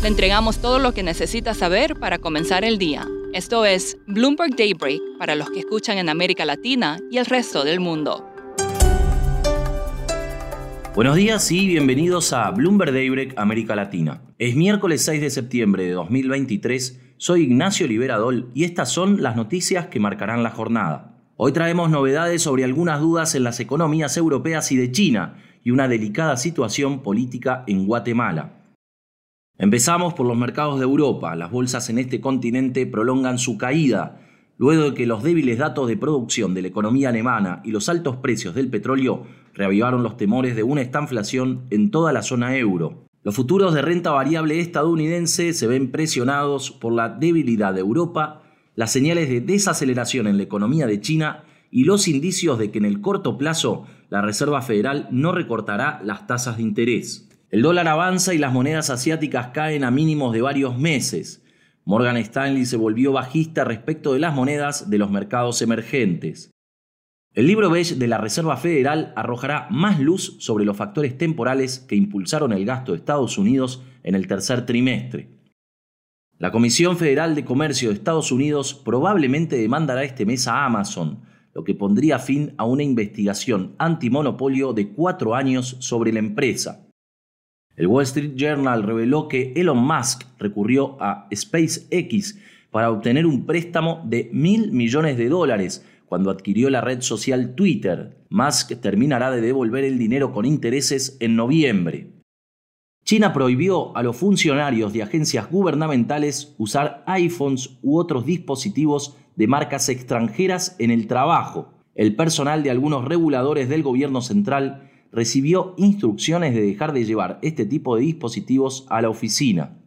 Le entregamos todo lo que necesita saber para comenzar el día. Esto es Bloomberg Daybreak para los que escuchan en América Latina y el resto del mundo. Buenos días y bienvenidos a Bloomberg Daybreak América Latina. Es miércoles 6 de septiembre de 2023, soy Ignacio Liberadol y estas son las noticias que marcarán la jornada. Hoy traemos novedades sobre algunas dudas en las economías europeas y de China y una delicada situación política en Guatemala. Empezamos por los mercados de Europa. Las bolsas en este continente prolongan su caída, luego de que los débiles datos de producción de la economía alemana y los altos precios del petróleo reavivaron los temores de una estanflación en toda la zona euro. Los futuros de renta variable estadounidense se ven presionados por la debilidad de Europa, las señales de desaceleración en la economía de China y los indicios de que en el corto plazo la Reserva Federal no recortará las tasas de interés. El dólar avanza y las monedas asiáticas caen a mínimos de varios meses. Morgan Stanley se volvió bajista respecto de las monedas de los mercados emergentes. El libro beige de la Reserva Federal arrojará más luz sobre los factores temporales que impulsaron el gasto de Estados Unidos en el tercer trimestre. La Comisión Federal de Comercio de Estados Unidos probablemente demandará este mes a Amazon, lo que pondría fin a una investigación antimonopolio de cuatro años sobre la empresa. El Wall Street Journal reveló que Elon Musk recurrió a SpaceX para obtener un préstamo de mil millones de dólares cuando adquirió la red social Twitter. Musk terminará de devolver el dinero con intereses en noviembre. China prohibió a los funcionarios de agencias gubernamentales usar iPhones u otros dispositivos de marcas extranjeras en el trabajo. El personal de algunos reguladores del gobierno central recibió instrucciones de dejar de llevar este tipo de dispositivos a la oficina.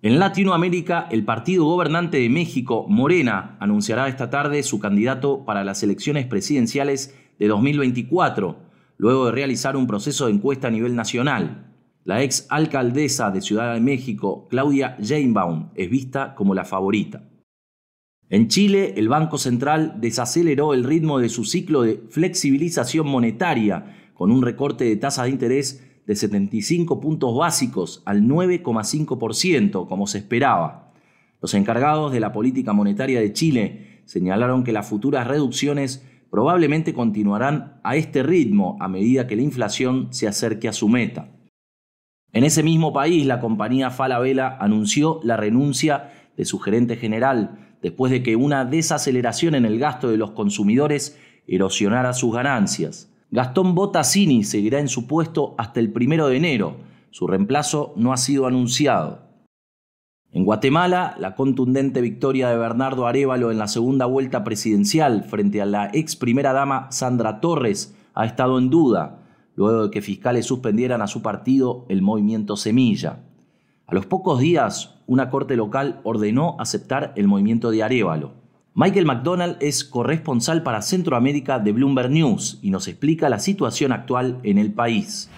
En Latinoamérica, el partido gobernante de México, Morena, anunciará esta tarde su candidato para las elecciones presidenciales de 2024, luego de realizar un proceso de encuesta a nivel nacional. La ex alcaldesa de Ciudad de México, Claudia Sheinbaum, es vista como la favorita. En Chile, el Banco Central desaceleró el ritmo de su ciclo de flexibilización monetaria con un recorte de tasa de interés de 75 puntos básicos al 9,5%, como se esperaba. Los encargados de la política monetaria de Chile señalaron que las futuras reducciones probablemente continuarán a este ritmo a medida que la inflación se acerque a su meta. En ese mismo país, la compañía Falabella anunció la renuncia de su gerente general después de que una desaceleración en el gasto de los consumidores erosionara sus ganancias. Gastón Botasini seguirá en su puesto hasta el primero de enero. Su reemplazo no ha sido anunciado. En Guatemala, la contundente victoria de Bernardo Arevalo en la segunda vuelta presidencial frente a la ex primera dama Sandra Torres ha estado en duda, luego de que fiscales suspendieran a su partido el movimiento Semilla. A los pocos días, una corte local ordenó aceptar el movimiento de Arevalo. Michael McDonald es corresponsal para Centroamérica de Bloomberg News y nos explica la situación actual en el país.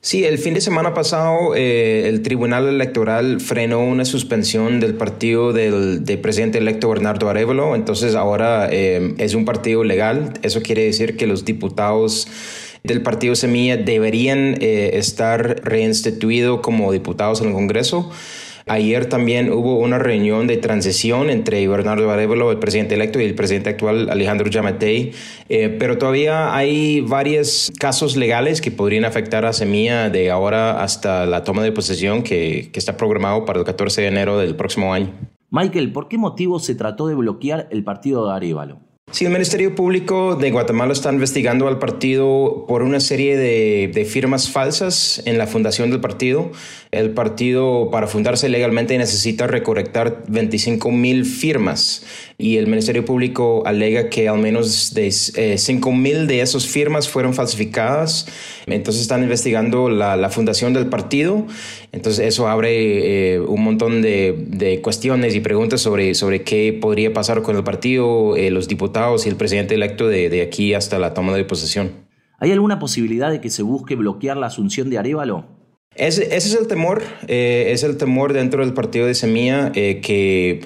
Sí, el fin de semana pasado eh, el Tribunal Electoral frenó una suspensión del partido del, presidente electo Bernardo Arevalo, entonces ahora eh, es un partido legal. Eso quiere decir que los diputados del partido Semilla deberían eh, estar reinstituidos como diputados en el Congreso. Ayer también hubo una reunión de transición entre Bernardo Arevalo, el presidente electo, y el presidente actual Alejandro Yamatei, eh, pero todavía hay varios casos legales que podrían afectar a Semilla de ahora hasta la toma de posesión que, que está programado para el 14 de enero del próximo año. Michael, ¿por qué motivo se trató de bloquear el partido de Arevalo? Sí, el Ministerio Público de Guatemala está investigando al partido por una serie de, firmas falsas en la fundación del partido. El partido, para fundarse legalmente, necesita recolectar 25 mil firmas y el Ministerio Público alega que al menos de, 5 eh, mil de esas firmas fueron falsificadas. Entonces están investigando la, fundación del partido. Entonces eso abre eh, un montón de, cuestiones y preguntas sobre, sobre qué podría pasar con el partido, eh, los diputados y el presidente electo de, de aquí hasta la toma de posesión. ¿Hay alguna posibilidad de que se busque bloquear la asunción de Arevalo? Ese, es el temor, es el temor dentro del partido de Semilla que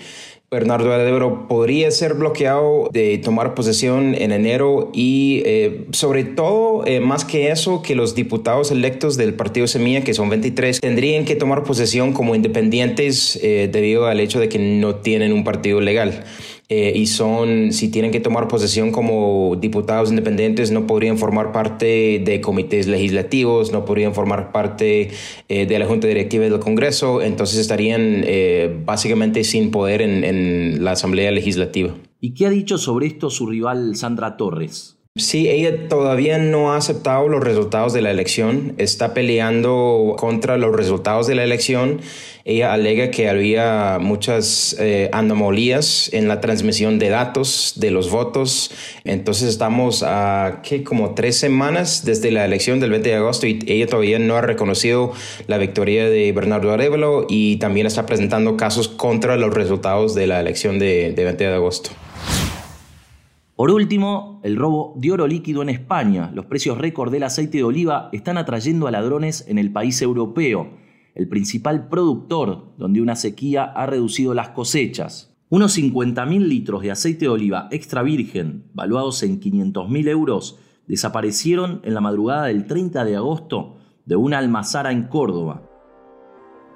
Bernardo Aledero podría ser bloqueado de tomar posesión en enero y eh, sobre todo, eh, más que eso, que los diputados electos del Partido Semilla, que son 23, tendrían que tomar posesión como independientes eh, debido al hecho de que no tienen un partido legal. Y son, si tienen que tomar posesión como diputados independientes, no podrían formar parte de comités legislativos, no podrían formar parte de la Junta Directiva del Congreso, entonces estarían básicamente sin poder en, la Asamblea Legislativa. ¿Y qué ha dicho sobre esto su rival Sandra Torres? Sí, ella todavía no ha aceptado los resultados de la elección, está peleando contra los resultados de la elección. Ella alega que había muchas eh, anomalías en la transmisión de datos de los votos. Entonces estamos a ¿qué? como tres semanas desde la elección del 20 de agosto y ella todavía no ha reconocido la victoria de Bernardo Arevalo y también está presentando casos contra los resultados de la elección de, de 20 de agosto. Por último, el robo de oro líquido en España. Los precios récord del aceite de oliva están atrayendo a ladrones en el país europeo, el principal productor donde una sequía ha reducido las cosechas. Unos 50.000 litros de aceite de oliva extra virgen, valuados en 500.000 euros, desaparecieron en la madrugada del 30 de agosto de una almazara en Córdoba.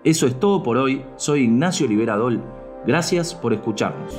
Eso es todo por hoy. Soy Ignacio Liberadol. Gracias por escucharnos.